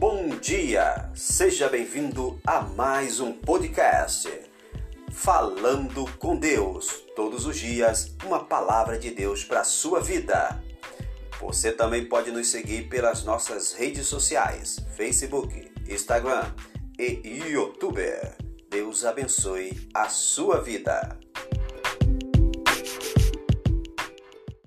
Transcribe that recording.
Bom dia! Seja bem-vindo a mais um podcast. Falando com Deus. Todos os dias, uma palavra de Deus para a sua vida. Você também pode nos seguir pelas nossas redes sociais: Facebook, Instagram e YouTube. Deus abençoe a sua vida.